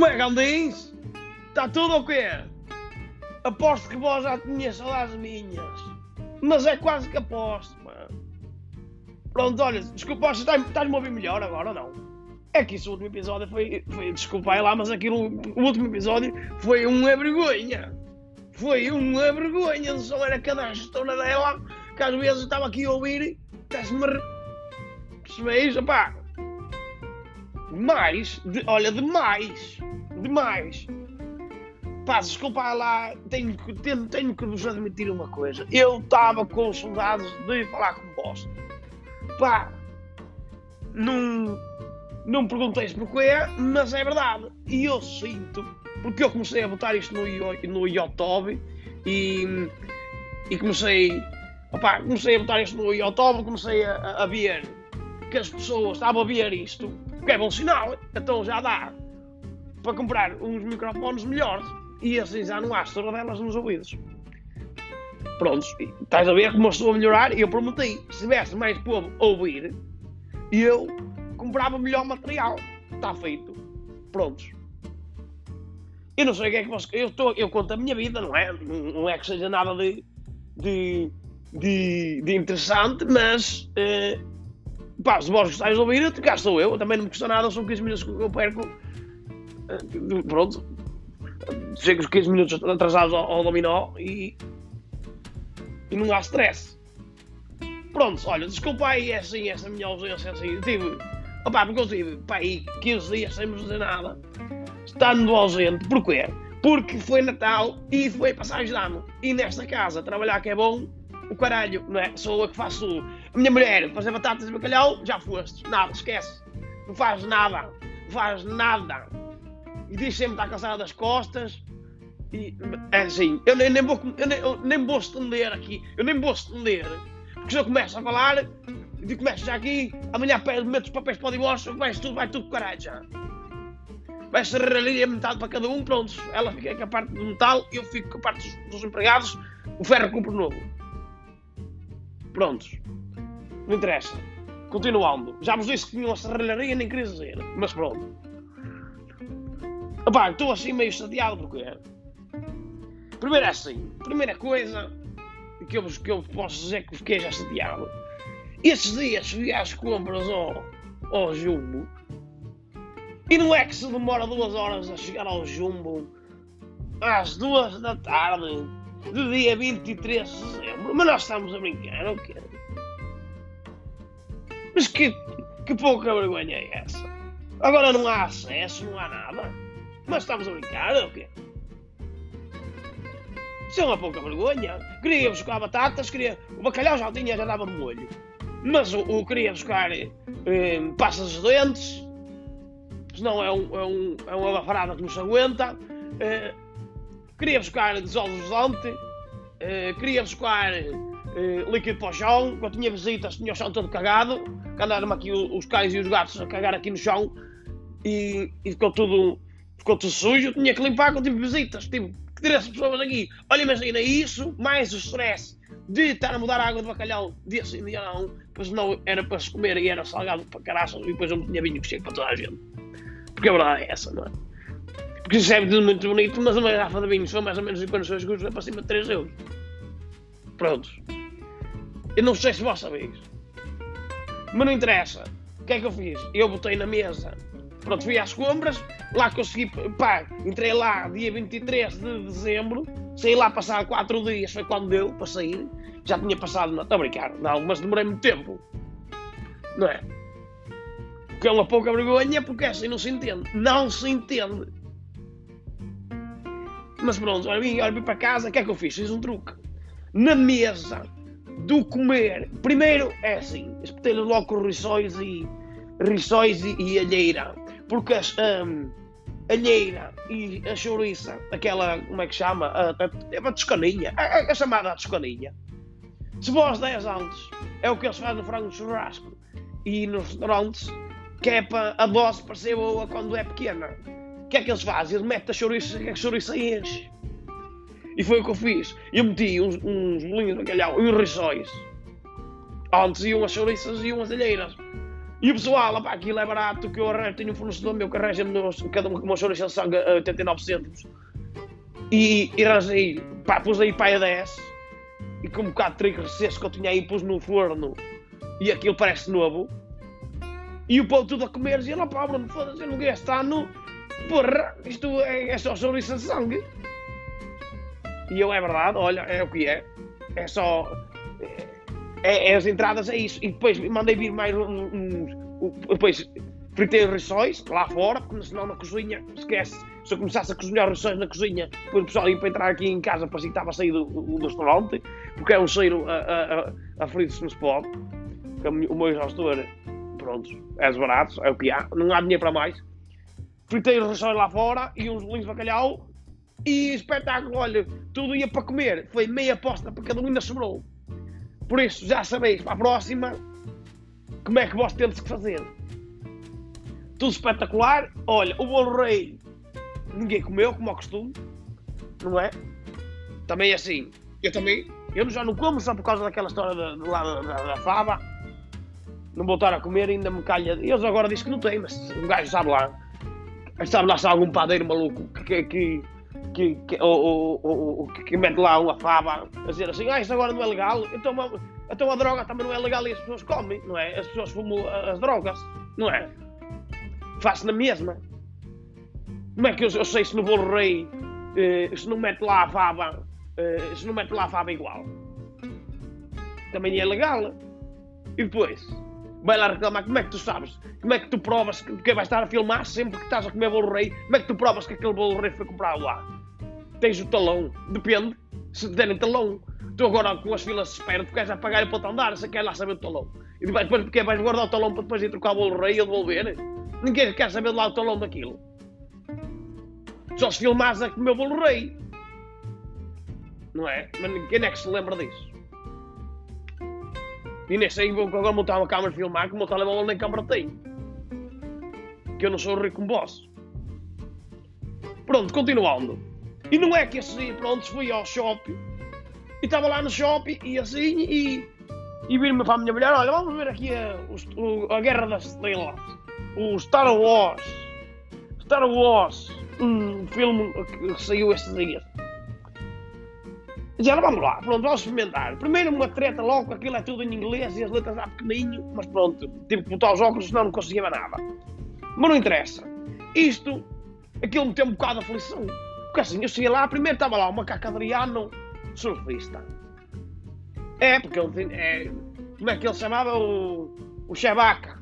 Como é que andens? Está tudo o quê? Aposto que vós já tinhas saudades minhas. Mas é quase que aposto, mano. Pronto, olha, desculpa, estás-me a ouvir melhor agora ou não? É que isso, o último episódio foi, foi desculpa aí lá, mas aquilo, o último episódio foi uma vergonha. Foi uma vergonha, não só era cada gestora dela, que às vezes estava aqui a ouvir, estás-me percebes? Opá, demais, de, olha, demais, demais. Pá, desculpa lá, tenho tenho, tenho que vos admitir uma coisa. Eu estava com saudades de falar com vós. Pá, não, não pergunteis porquê, mas é verdade. E eu sinto, porque eu comecei a botar isto no, no YouTube e, e comecei, opá, comecei a botar isto no YouTube, comecei a, a ver que as pessoas estavam a ver isto, que é bom sinal, então já dá para comprar uns microfones melhores e assim já não há delas nos ouvidos. Prontos, estás a ver como eu estou a melhorar e eu prometi, se tivesse mais povo a ouvir, eu comprava melhor material. Está feito. Prontos. Eu não sei o que é que você. Eu, estou, eu conto a minha vida, não é? Não é que seja nada de, de, de, de interessante, mas. Eh, pá, se vós gostais de ouvir, cá estou eu. Também não me custa nada, são 15 minutos que eu perco. Eh, pronto. Chego os 15 minutos atrasados ao, ao dominó e. e não há stress. Pronto, olha, desculpa aí assim, essa minha ausência assim. Tive. Opá, porque eu tive pá, aí 15 dias sem me fazer nada. Estando ausente. Porquê? Porque foi Natal e foi passagem de ano. E nesta casa, trabalhar que é bom, o caralho, não é? Sou eu que faço. A minha mulher, fazer batatas e bacalhau, já foste. Nada, esquece. Não faz nada. Não faz nada. E diz sempre está cansada das costas. E é assim, eu nem, nem, vou, eu nem, eu nem vou estender aqui. Eu nem vou estender. Porque se eu começo a falar, e começo já aqui, amanhã meto os papéis para o divórcio, vai tudo, vai tudo caralho já. Vai ser ali a metade para cada um, pronto. Ela fica com a parte do metal, eu fico com a parte dos, dos empregados, o ferro compro novo. Prontos. Não interessa. Continuando. Já vos disse que tinha uma serralharia, nem queria dizer. Mas pronto. Epá, estou assim meio chateado porque é. Primeiro é assim. Primeira coisa que eu, que eu posso dizer que fiquei já chateado. Esses dias fui às compras ao, ao Jumbo. E não é que se demora duas horas a chegar ao Jumbo às duas da tarde do dia 23 de dezembro. Mas nós estamos a brincar, não quero. Mas que, que pouca vergonha é essa? Agora não há acesso, não há nada. Mas estamos a brincar, ou quê? Isso é uma pouca vergonha. Queria buscar batatas, queria. O bacalhau já tinha, já dava de molho. Mas o, o queria buscar eh, pastas de dentes. Senão é, um, é, um, é uma bafarada que não se aguenta. Eh, queria buscar desolvente. Eh, queria buscar eh, líquido para o chão. Quando tinha visitas, tinha o chão todo cagado. Que andaram aqui os cães e os gatos a cagar aqui no chão. E, e ficou tudo ficou tudo sujo. Tinha que limpar quando tive visitas. Tive que ter as pessoas aqui. Olha, imagina isso, mais o stress de estar a mudar a água de bacalhau dia sim, dia não, pois não era para se comer e era salgado para caraças e depois eu não tinha vinho que chega para toda a gente. Porque a verdade é essa, não é? Porque isso é tudo muito bonito, mas uma garrafa de vinho são mais ou menos em justas é para cima de 3 euros. Prontos. Eu não sei se vós sabeis. Mas não interessa. O que é que eu fiz? Eu botei na mesa Pronto, fui às compras, lá consegui, pá, entrei lá dia 23 de dezembro, saí lá passar 4 dias, foi quando deu para sair, já tinha passado, não estou a brincar, não, mas demorei muito tempo, não é? Que é uma pouca vergonha, porque assim não se entende, não se entende. Mas pronto, olha, olha, para casa, o que é que eu fiz? Fiz um truque. Na mesa do comer, primeiro é assim, espetei-lhe logo com rissóis e rissóis e, e alheira porque a um, alheira e a chouriça, aquela, como é que chama? A, a, a toscaninha, a, a, chamada toscaninha. Se vós 10 antes, é o que eles fazem no frango churrasco e nos restaurantes, que é para a voz parecer boa quando é pequena. O que é que eles fazem? Eles metem a chouriça, que a chouriça enche. E foi o que eu fiz. Eu meti uns, uns bolinhos de bacalhau e uns rissóis. Antes iam as chouriças e iam as alheiras. E o pessoal, pá, aquilo é barato, que eu arranjo, tenho um fornecedor meu que arranja-me cada uma, uma chora de sangue a 89 cêntimos. E, arranjei, pá, pus aí pá a 10 e com um bocado de trigo recesso que eu tinha aí, pus no forno e aquilo parece novo. E o povo tudo a comer, e lá, pá, Bruno, foda-se, eu não este ano, porra, isto é, é só chouriço de sangue. E eu, é verdade, olha, é o que é. É só. É, é as entradas, é isso. E depois mandei vir mais uns. Depois fritei os rissóis lá fora, porque senão na cozinha, esquece. Se eu começasse a cozinhar rissóis na cozinha, depois o pessoal ia para entrar aqui em casa, parecia que estava a sair do, do, do restaurante, porque é um cheiro a, a, a, a frito-se no spot. O meu gestor, pronto, é desbarato, é o que há, não há dinheiro para mais. Fritei os rissóis lá fora e uns bolinhos de bacalhau e espetáculo, olha, tudo ia para comer. Foi meia aposta para cada um ainda sobrou. Por isso, já sabeis, para a próxima, como é que vós tendes que fazer. Tudo espetacular. Olha, o bolo rei, ninguém comeu, como ao costume, não é? Também é assim. Eu também, eu já não como só por causa daquela história da, da, da, da fava. Não voltar a comer, ainda me calha. Eles agora dizem que não tem, mas um gajo sabe lá. Sabe lá se há algum padeiro maluco que, que que, que, ou, ou, ou, que mete lá uma fava a dizer assim, ah, isto agora não é legal, então, então a droga também não é legal e as pessoas comem, não é? As pessoas fumam as drogas, não é? Faz na mesma. Como é que eu, eu sei se no bolo rei eh, se não mete lá a fava, eh, se não mete lá a fava igual? Também é legal. E depois? vai lá reclamar, como é que tu sabes? Como é que tu provas que, que vai estar a filmar sempre que estás a comer bolo rei? Como é que tu provas que aquele bolo rei foi comprado lá? Tens o talão, depende, se te derem talão. Tu agora com as filas de espera, tu queres apagar para te andar, se quer lá saber o talão. E depois, depois porque vais guardar o talão para depois ir trocar o bolo rei e devolver? Ninguém quer saber lá o talão daquilo. Só se filmares a comer o bolo rei. Não é? Mas quem é que se lembra disso? E nem sei vou agora montar uma câmera filmar que o meu telemóvel nem câmera tem. Que eu não sou rico como boss. Pronto, continuando. E não é que assim, pronto, fui ao shopping e estava lá no shopping e assim e, e vir-me para a minha mulher, olha, vamos ver aqui a, a, a Guerra das Estrelas, o Star Wars. Star Wars, um filme que saiu estes dias. Já vamos lá, pronto, vamos experimentar. Primeiro uma treta logo, aquilo é tudo em inglês e as letras lá pequenininho, mas pronto, tive que botar os óculos, senão não conseguia ver nada. Mas não interessa. Isto, aquilo me tem um bocado de aflição. Porque assim, eu cheguei lá, primeiro estava lá o macaco Adriano, surfista. É, porque ele é, como é que ele chamava? O, o Chewbacca.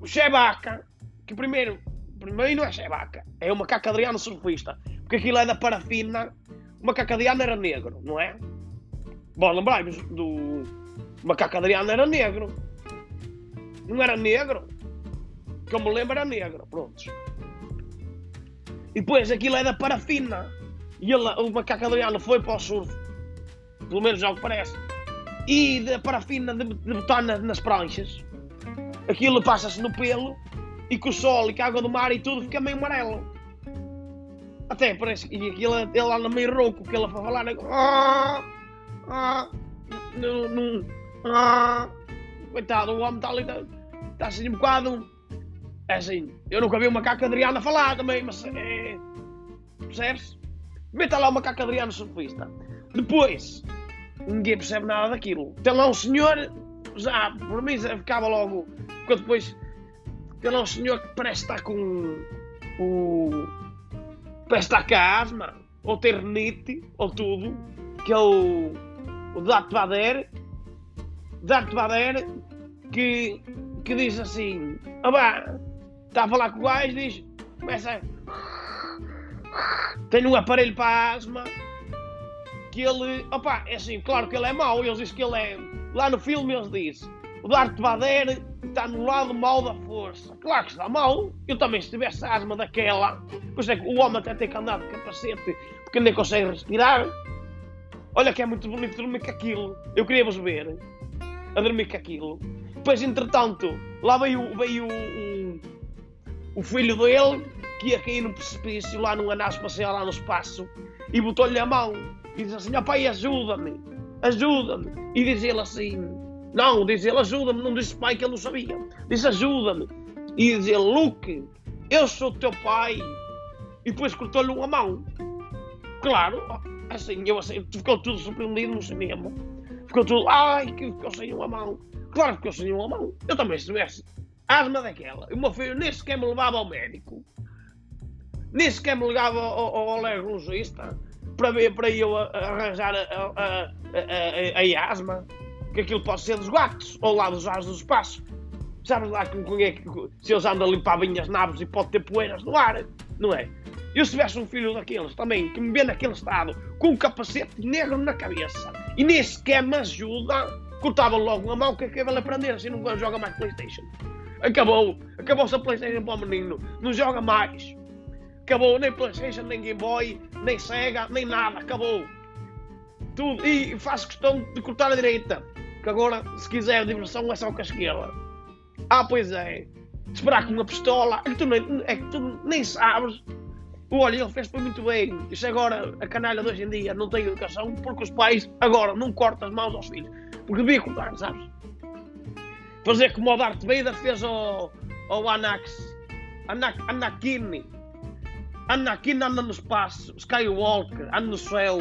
O Chewbacca, que primeiro, primeiro não é Chewbacca, é o macaco Adriano surfista. Porque aquilo é da parafina Macaco Adriano era negro, não é? Bom, lembrai-vos do. Macaco Adriano era negro. Não era negro? Que eu me lembro era negro. Prontos. E depois aquilo é da parafina. E ele, o macaco Adriano foi para o surf. Pelo menos já o que parece. E da parafina de, de botar nas, nas pranchas. Aquilo passa-se no pelo. E com o sol e com a água do mar e tudo fica meio amarelo. Até parece que aquilo, ele no meio rouco, que ele foi falar, né? ah, ah, não, não, ah, coitado, o homem está ali, está, tá assim um bocado. É assim, eu nunca vi o macaco Adriano falar também, mas é. Percebes? Meta lá o macaco Adriano surfista. Depois, ninguém percebe nada daquilo. Tem lá um senhor, já, por mim, ficava logo. Porque depois, tem lá um senhor que parece estar com o parece estar com a asma, ou ter renite, ou tudo, que é o, o Darth Vader, Darth Vader, que, que diz assim, ah está a falar com o gajo, diz, começa a... Tem um aparelho para asma, que ele, opá, é assim, claro que ele é mau, eles dizem que ele é, lá no filme eles dizem, o Darth Vader está no lado mau da força. Claro que está mau. Eu também, se tivesse asma daquela, pois é o homem até tem que andar de capacete porque nem consegue respirar. Olha que é muito bonito dormir com aquilo. Eu queria vos ver a dormir com aquilo. Depois, entretanto, lá veio, veio o, o filho dele que ia cair no precipício lá numa nave espacial lá no espaço e botou-lhe a mão e disse assim: pai, ajuda-me, ajuda-me. E diz ele assim: Não, diz ele, ajuda-me. Não disse pai que ele não sabia. Disse ajuda-me. E diz ele, Luke, eu sou teu pai. E depois cortou-lhe uma mão. Claro, assim, eu assim, ficou tudo surpreendido no cinema. Ficou tudo, ai, que ficou sem uma mão. Claro que ficou sem uma mão. Eu também, se tivesse asma daquela, o meu filho nem sequer me levava ao médico, nem sequer me ligava ao, ao alergologista para ver para eu arranjar a, a, a, a, asma, que aquilo pode ser dos ou lá dos ares do espaço. Sabes lá que, que, se eles andam a limpar bem as naves e pode ter poeiras no ar, não é? Eu se tivesse um filho daqueles também, que me vê naquele estado, com um capacete negro na cabeça, e nem sequer me ajuda, cortava logo uma mão que acaba de aprender, assim não joga mais Playstation. Acabou, acabou-se a Playstation para o menino, não joga mais. Acabou, nem Playstation, nem Game Boy, nem Sega, nem nada, acabou. Tudo, e faço questão de cortar a direita, que agora, se quiser diversão, é só com a esquerda. Ah, pois é, esperar com uma pistola, é que tu nem, é que tu nem sabes Olha, ele fez muito bem. Isso agora, a canalha de hoje em dia não tem educação porque os pais agora não cortam as mãos aos filhos. Porque devia cortar, sabes? Fazer como o Darth Vader fez ao, ao Anax. Anak, Anakin. Anakin anda no espaço. Skywalker anda no céu.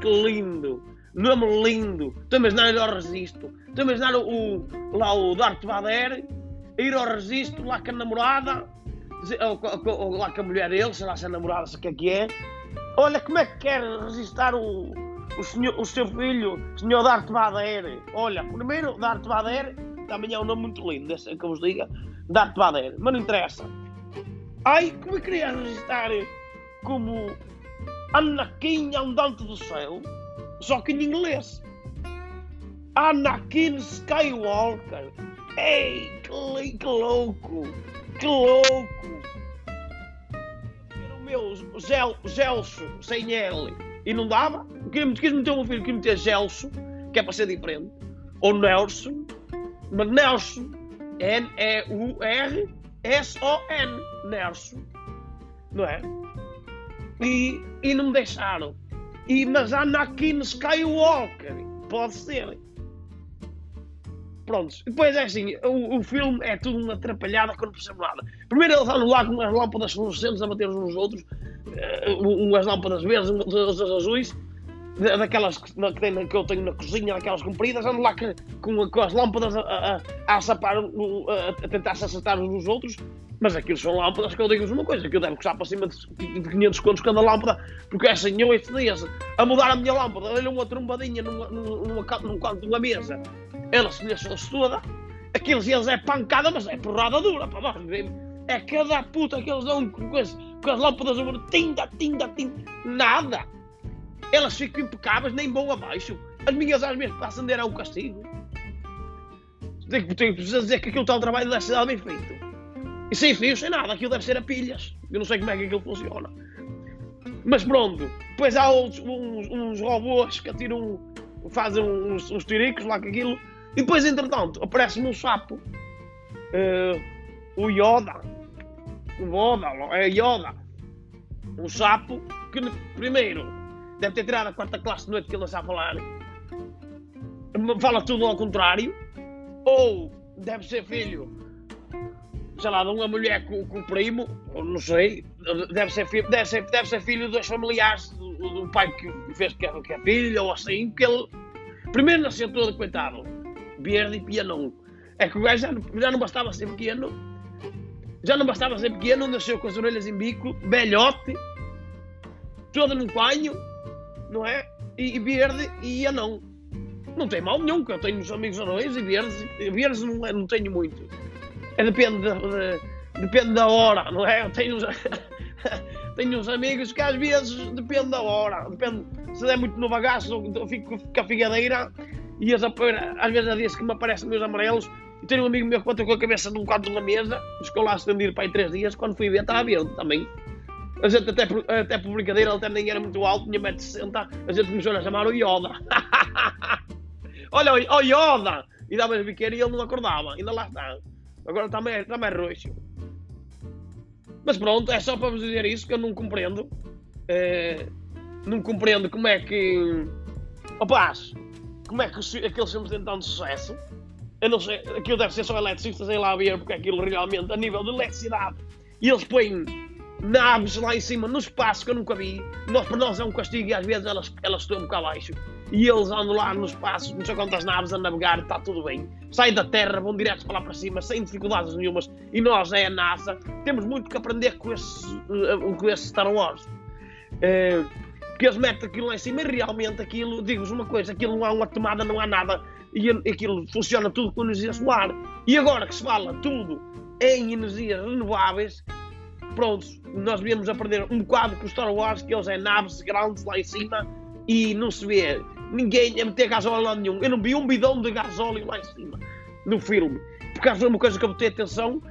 Que lindo. Nome lindo. Estou a imaginar ir ao registro. Estou a imaginar o, lá o Darth Vader ir ao registro lá com a namorada ou, ou, lá com a mulher dele, sei lá se é namorada, se o que é que é. Olha, como é que quer registrar o, o, senhor, o seu filho, o senhor Darth Vader? Olha, primeiro, Darth Vader, também é um nome muito lindo, deixa que eu vos diga, Darth Vader, mas não interessa. Ai, como é que queria registrar como Anakin andante do céu, só que em inglês. Anakin Skywalker. Ei, que, que louco! Que louco! Era o meu Gel, Gelso sem L e não dava. Quis, quis meter um filho que meter Gelso, que é para ser diferente. Ou Nelson, Nelson, N-E-U-R-S-O-N, Nelson, não é? E, e não me deixaram. E, mas Anakin Skywalker, pode ser. Prontos. Depois é assim, o, o filme é tudo uma atrapalhada que percebo nada. Primeiro eles andam lá com umas lâmpadas fluorescentes a bater uns nos outros, uh, umas lâmpadas verdes, umas azuis, daquelas que, que, eu tenho na cozinha, daquelas compridas, andam lá que, com, com, as lâmpadas a, a, a, a, tentar se acertar uns nos outros, mas aquilo são lâmpadas que eu digo-vos uma coisa, que eu devo custar para cima de 500 contos cada lâmpada, porque é assim, eu estes dias, a mudar a minha lâmpada, dei-lhe uma trombadinha num canto de uma mesa, ela se deixou-se toda. Aqueles eles é pancada, mas é porrada dura, É cada puta que eles dão com, as, com as lâmpadas tinta, tinta, tinta. Nada. Elas ficam impecáveis, nem vão abaixo. As minhas às vezes para acender um castigo. Tenho que dizer que aquilo está o trabalho da cidade bem feito. E sem fios, sem nada, aquilo deve ser a pilhas. Eu não sei como é que aquilo funciona. Mas pronto, depois há uns, uns robôs que atiram, fazem uns, uns tiricos lá com aquilo e depois, entretanto, aparece-me um sapo. Uh, o Yoda. O Yoda, é Yoda. Um sapo que, primeiro, deve ter tirado a quarta classe de noite que ele não sabe falar. Fala tudo ao contrário. Ou deve ser filho, sei lá, de uma mulher com, com o primo, não sei. Deve ser, filho, deve ser, deve ser filho dos familiares do, do pai que fez que é, que é filho, ou assim. Que ele, primeiro nasceu todo coitado verde e pianão. É que o gajo já, já não bastava ser pequeno, já não bastava ser pequeno, nasceu com as orelhas em bico, velhote, todo num panho, não é? E, e verde e anão. Não tem mal nenhum, que eu tenho uns amigos anões e verdes, verdes não, não tenho muito. É, depende, de, de, depende da hora, não é? Eu tenho uns, tenho uns amigos que às vezes depende da hora, depende se der muito no bagaço, eu fico com a figadeira e às vezes há dias que me aparecem meus amarelos e tenho um amigo meu que bateu com a cabeça num canto da mesa, ficou lá estendido para aí três dias, quando fui ver estava verde também. A gente até, até por brincadeira, ele nem era muito alto, tinha 1,60m, a gente começou a chamar o Yoda. Olha, o Yoda! E dava a biqueira e ele não acordava, ainda lá está. Agora está mais, está mais roxo. Mas pronto, é só para vos dizer isso que eu não compreendo. É, não compreendo como é que. Opaz, como é que aqueles filmes têm tanto sucesso. Eu não sei, aquilo deve ser só eletricistas em lá ver, porque aquilo realmente, a nível de eletricidade, e eles põem naves lá em cima, no espaço, que eu nunca vi. Nós, para nós é um castigo e às vezes elas, elas estão cá abaixo. E eles andam lá no espaço, não sei quantas naves a navegar, está tudo bem. Saem da Terra, vão direto para lá para cima, sem dificuldades nenhumas. E nós, é a NASA, temos muito que aprender com esse, uh, com esse Star Wars. Porque eles metem aquilo lá em cima e realmente aquilo, digo-vos uma coisa, aquilo não há uma tomada, não há nada. E aquilo funciona tudo com energia solar. E agora que se fala tudo em energias renováveis, pronto, nós viemos aprender um bocado com Star Wars, que eles é naves grandes lá em cima e não se vê ninguém a meter gasóleo lá nenhum. Eu não vi um bidão de gasóleo lá em cima no filme. Por causa de uma coisa que eu botei atenção,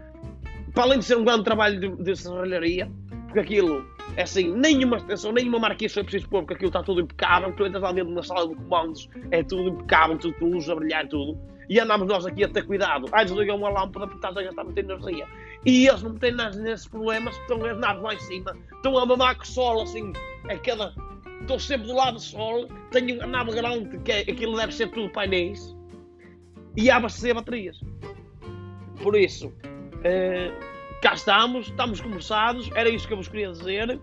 para além de ser um grande trabalho de, de serralharia, porque aquilo é assim, nenhuma extensão, nenhuma marquise foi preciso pôr, porque aquilo está tudo impecável. Tu entras lá dentro na sala de comandos, é tudo impecável, tudo com luz a brilhar, tudo. E andamos nós aqui a ter cuidado. Ah, desligam uma lâmpada porque estás a gastar muita energia. E eles não têm nada nesses problemas, estão naves lá em cima, estão a mamar com o sol, assim, cada. Estou sempre do lado do sol, tenho a nave grande, que é, aquilo deve ser tudo painéis, e a abastecer baterias. Por isso, uh, cá estamos, estamos conversados, era isso que eu vos queria dizer.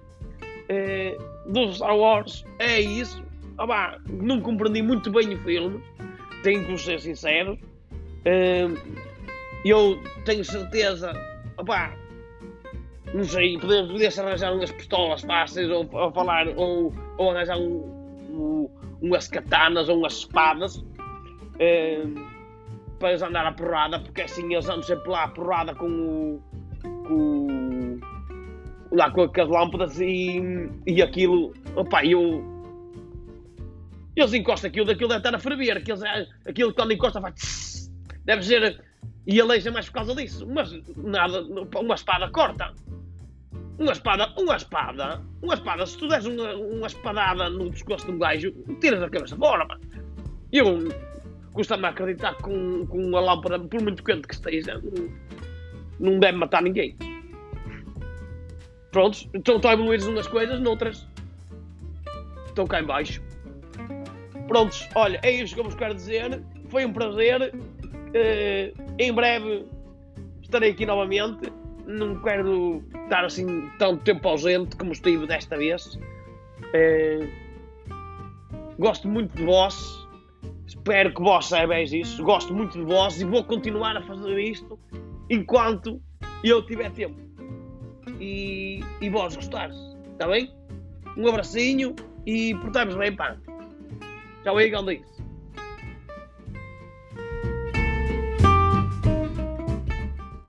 Uh, do Star Wars, é isso. Ah, não compreendi muito bem o filme, tenho que ser sincero. Uh, eu tenho certeza opá, não sei, podia-se arranjar umas pistolas fáceis ou, ou falar, ou, ou arranjar um, um, umas katanas ou umas espadas eh, para eles andar à porrada, porque assim eles andam sempre lá à porrada com o. com, lá com as lâmpadas e, e aquilo, opá, eu. Eles encostam aquilo, daquilo deve estar a ferver, aquilo, aquilo quando encosta faz. Deve ser e aleija mais por causa disso. Mas nada, uma espada corta. Uma espada, uma espada, uma espada, se tu des uma, uma espadada no pescoço de um gajo, tiras a cabeça fora, mano. Eu custa-me acreditar que com, com uma lâmpada, por muito quente que esteja, não, não deve matar ninguém. Prontos, então estão a evoluir umas coisas, noutras estão cá em baixo. Prontos, olha, é isso que eu vos quero dizer. Foi um prazer. Uh, em breve estarei aqui novamente. Não quero estar assim tanto tempo ausente como estive desta vez. Uh, gosto muito de vós. Espero que vós saibais isso. Gosto muito de vós e vou continuar a fazer isto enquanto eu tiver tempo. E, e vós gostares. Está bem? Um abracinho e portamos bem, pá. Tchau aí.